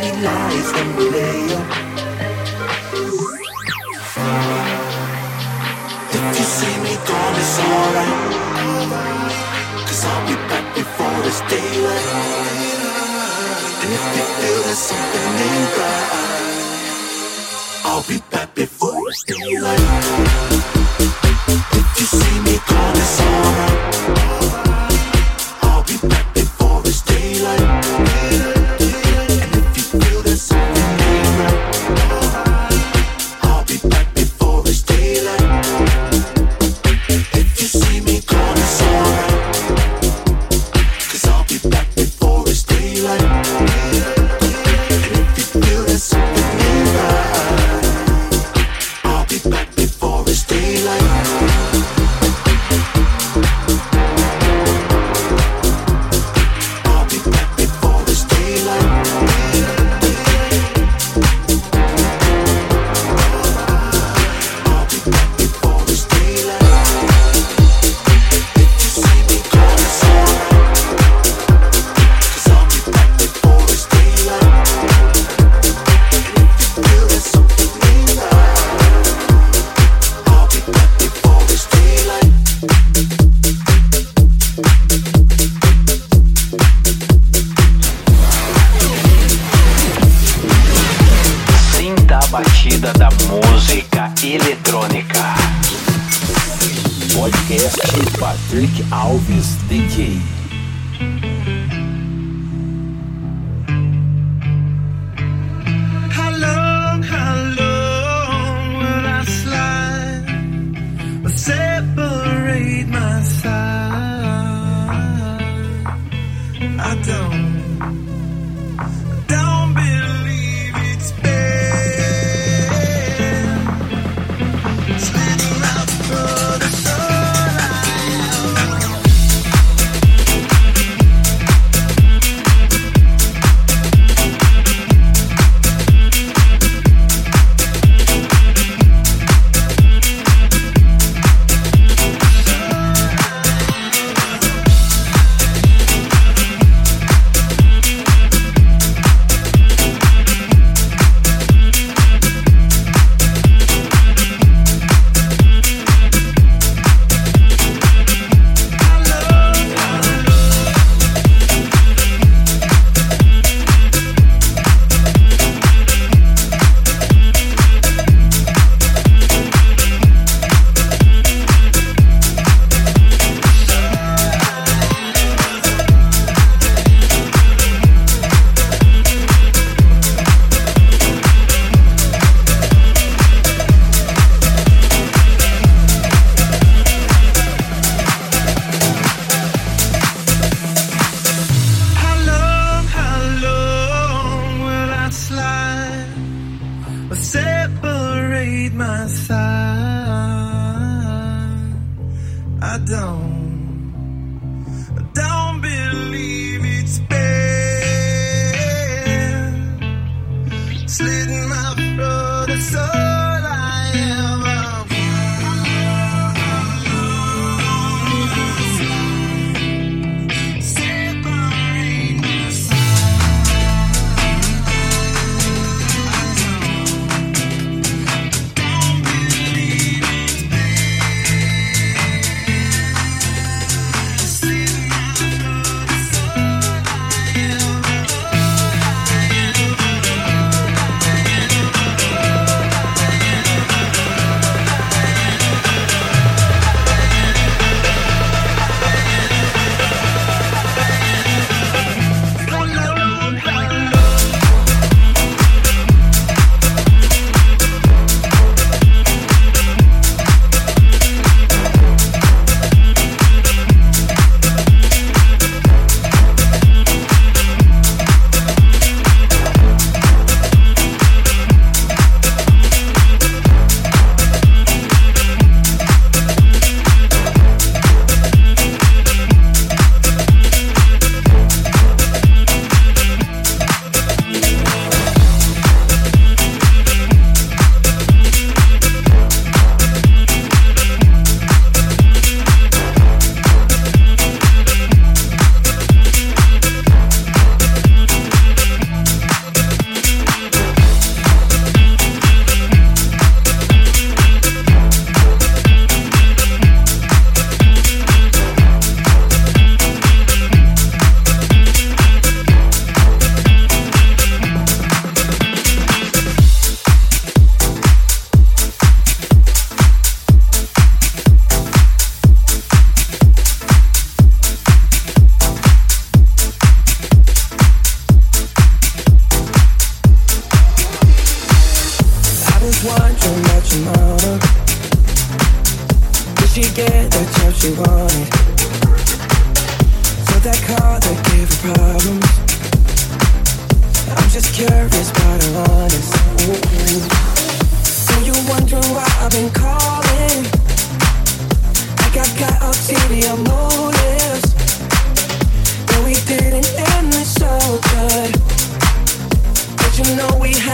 many lies can we lay on? If you see me gone, it's alright. Cause I'll be back before it's daylight. And if you feel there's something ain't right, I'll be back before it's daylight. If you see me gone, it's alright.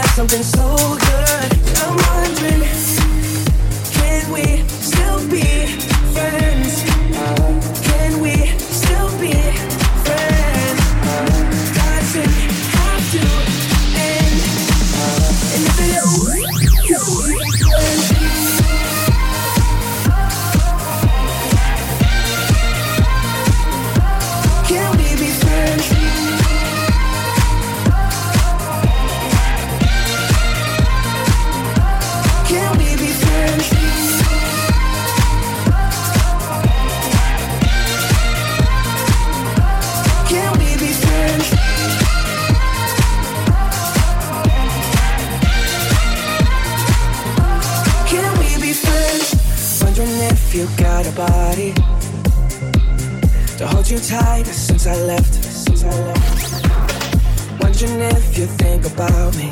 got something so good. I'm wondering, can we still be friends? Can we still be? body to hold you tight since I left. Since I left. Wondering if you think about me.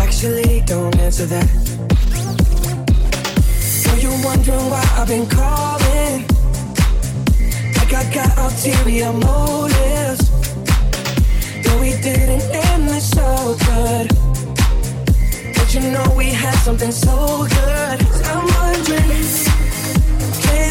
Actually, don't answer that. So you wondering why I've been calling. Like I got ulterior motives. Though we didn't end this so good. But you know we had something so good. I'm wondering.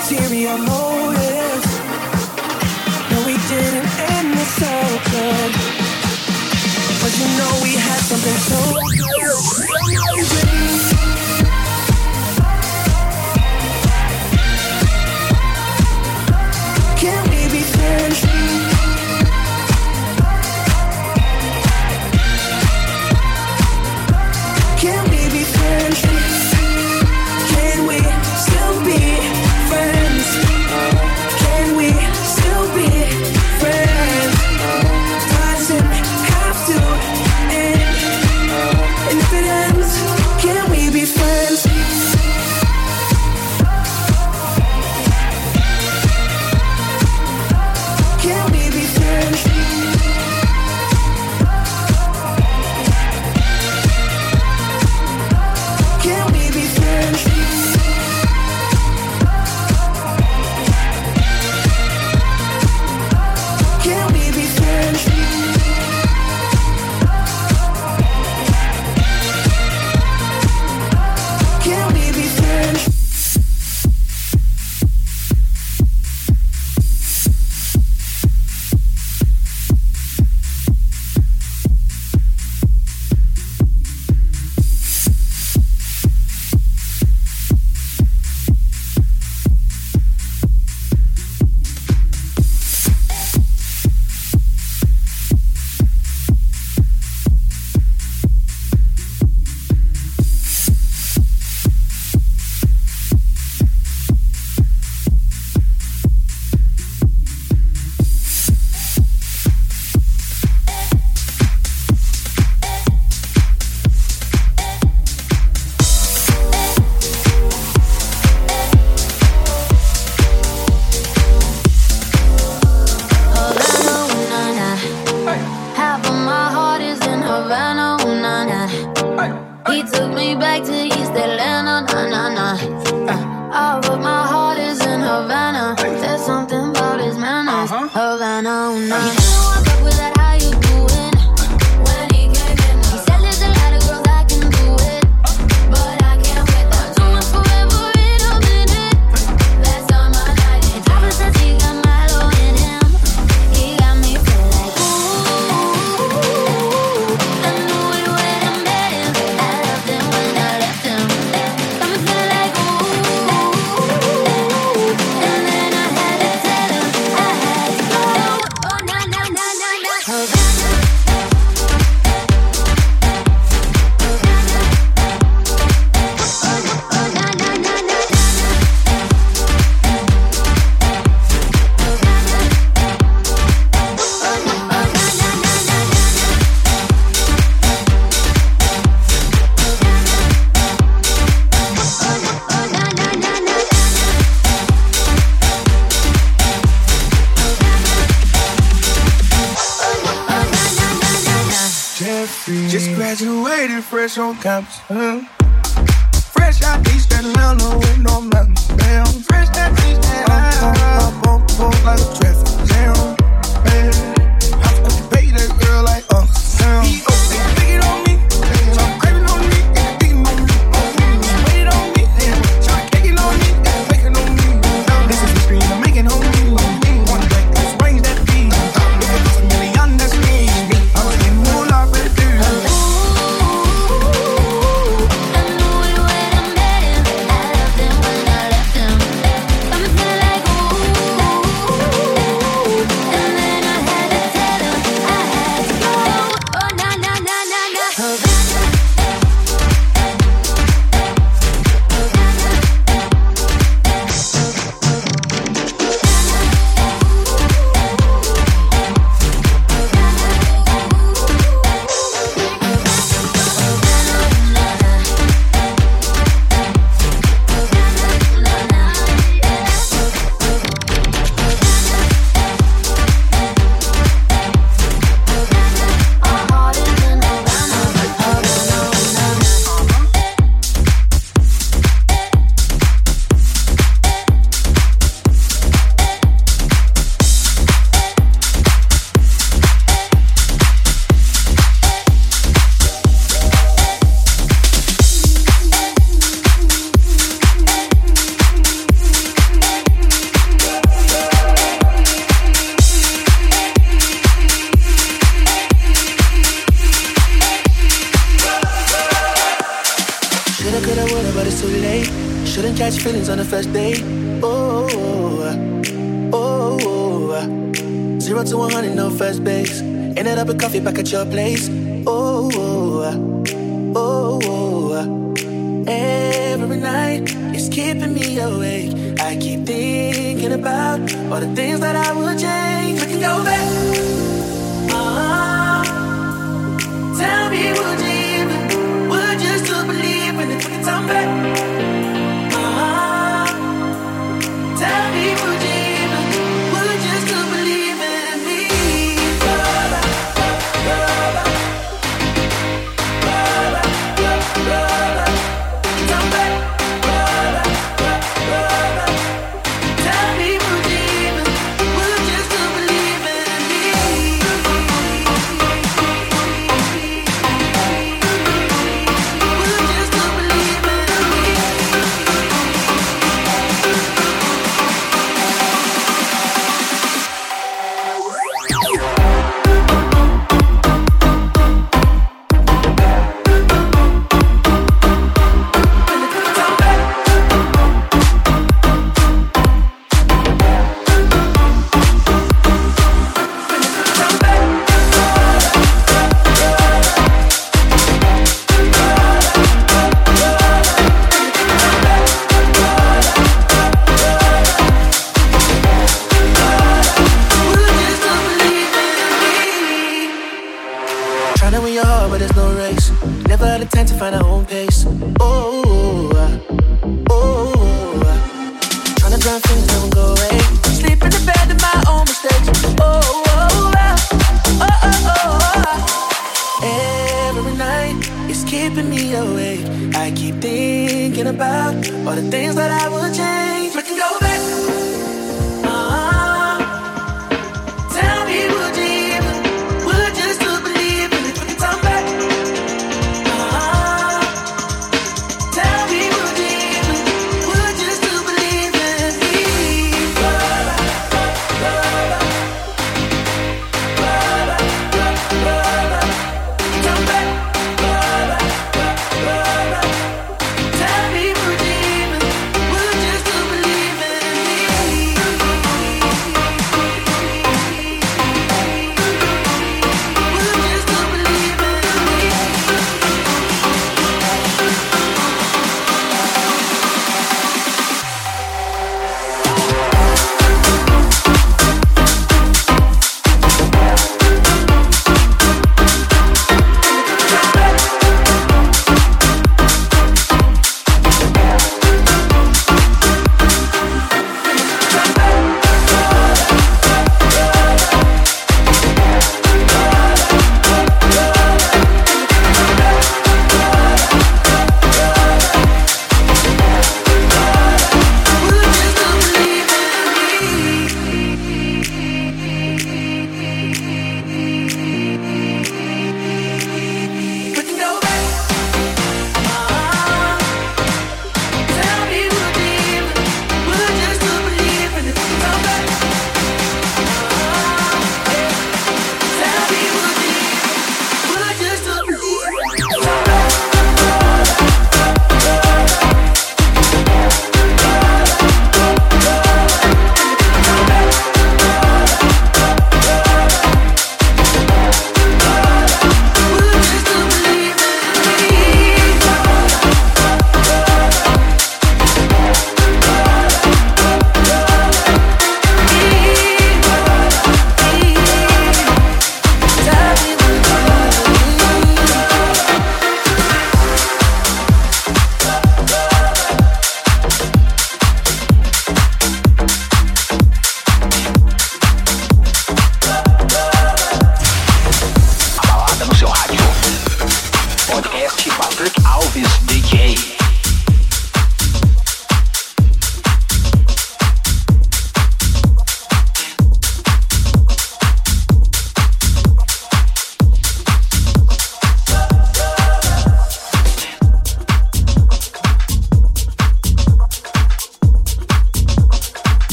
ulterior motives. No, we didn't end this so good. But you know we had something so amazing.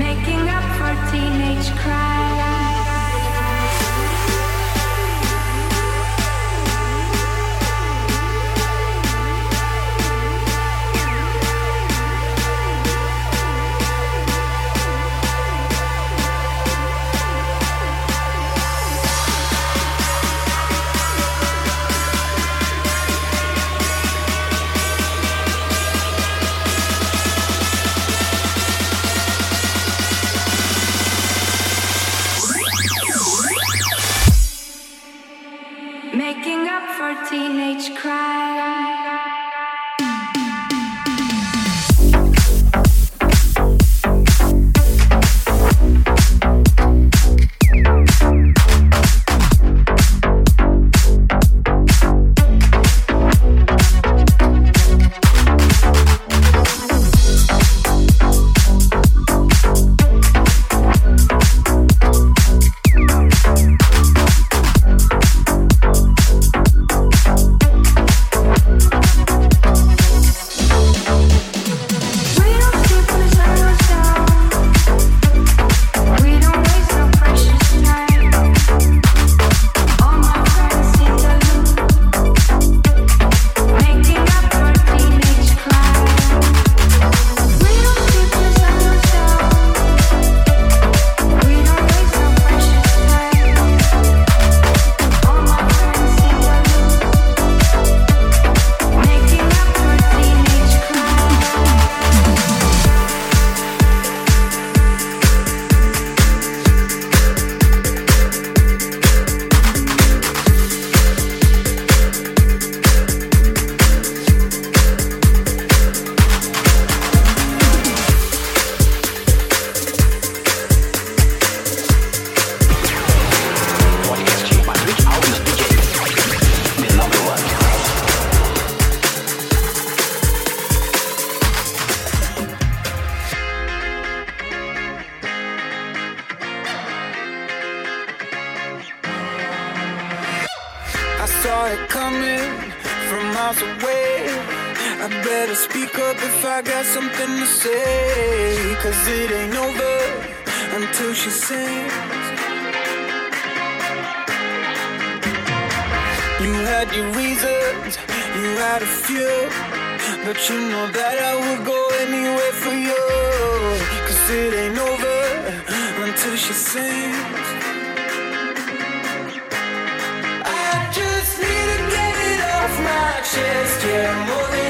making up for teenage cries. had your reasons, you had a few, but you know that I would go anywhere for you. Cause it ain't over until she sings. I just need to get it off my chest, yeah, more than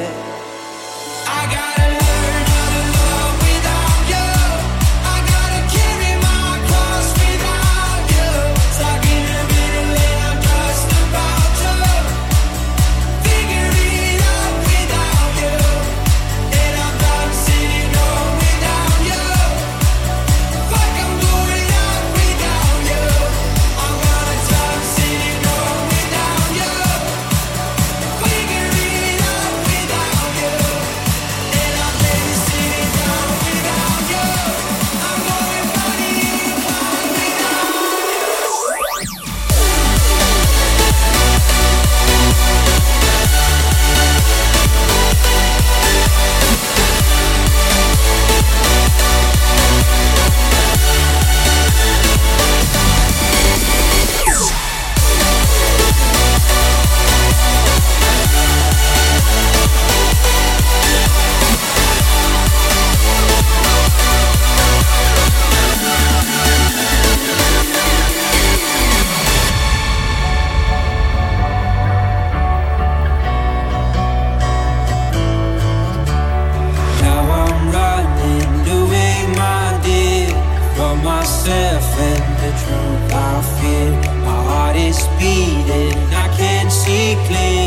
bleeding. I can't see clearly.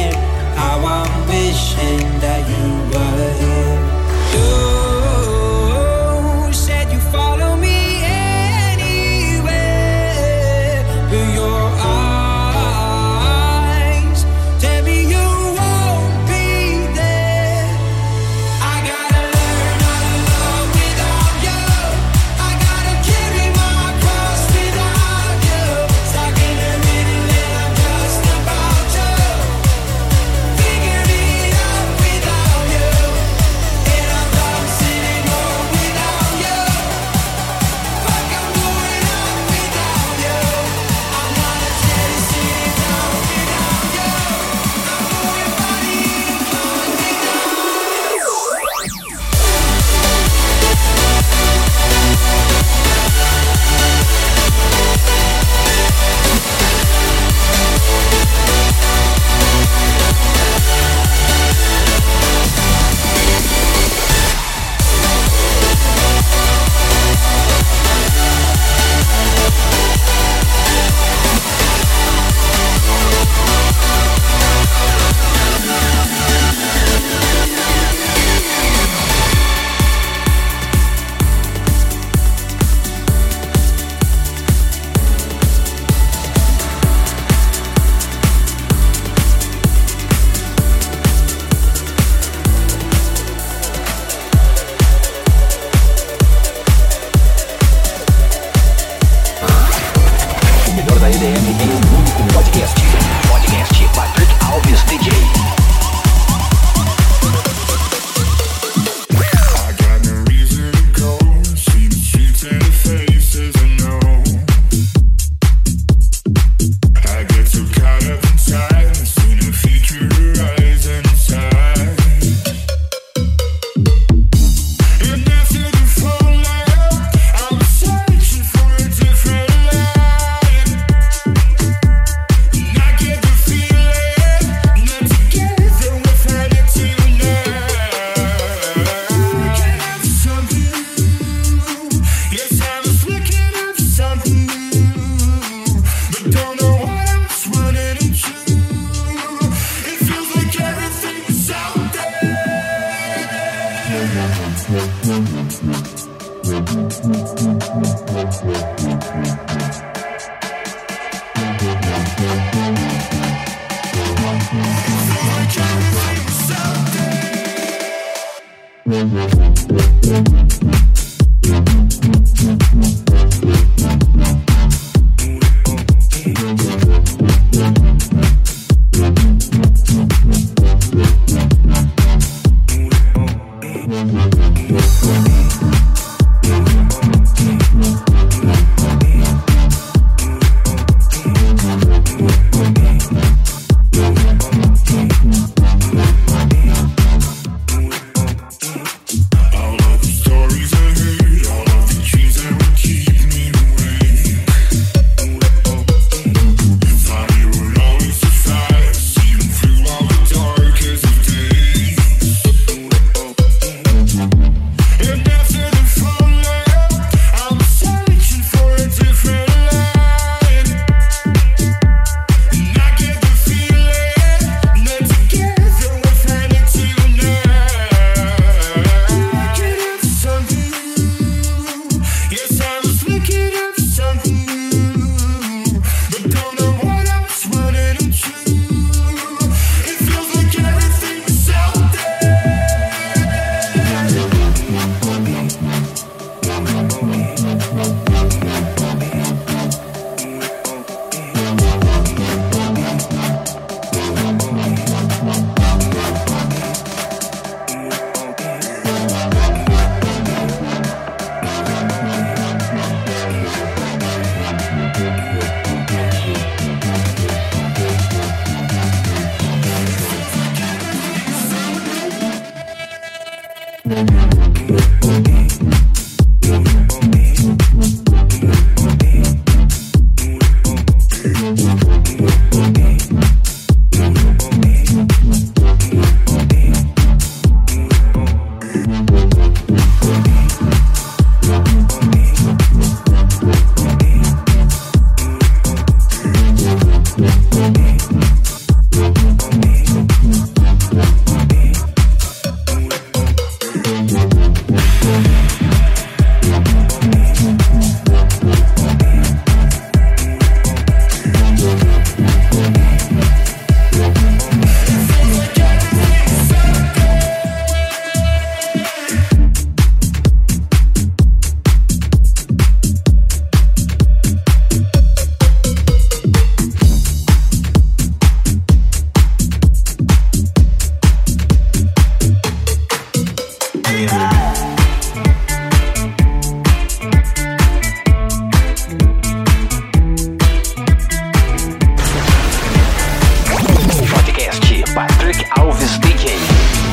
Patrick Alves DJ.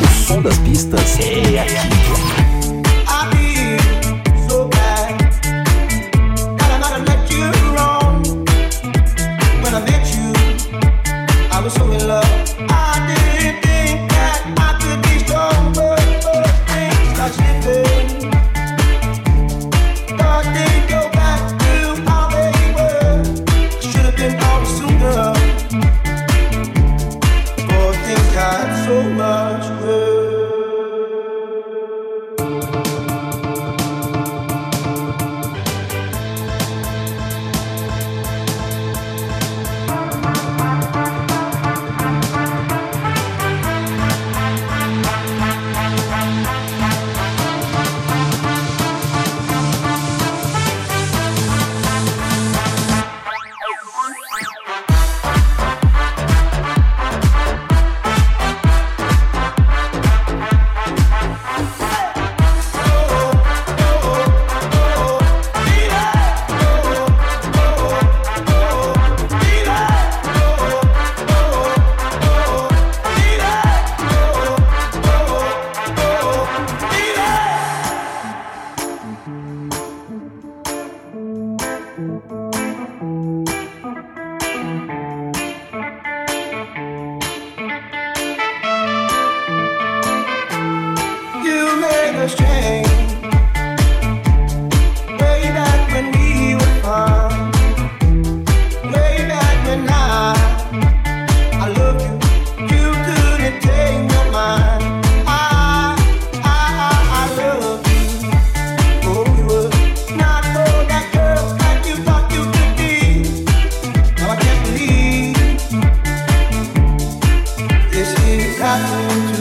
O som das pistas é aqui. happened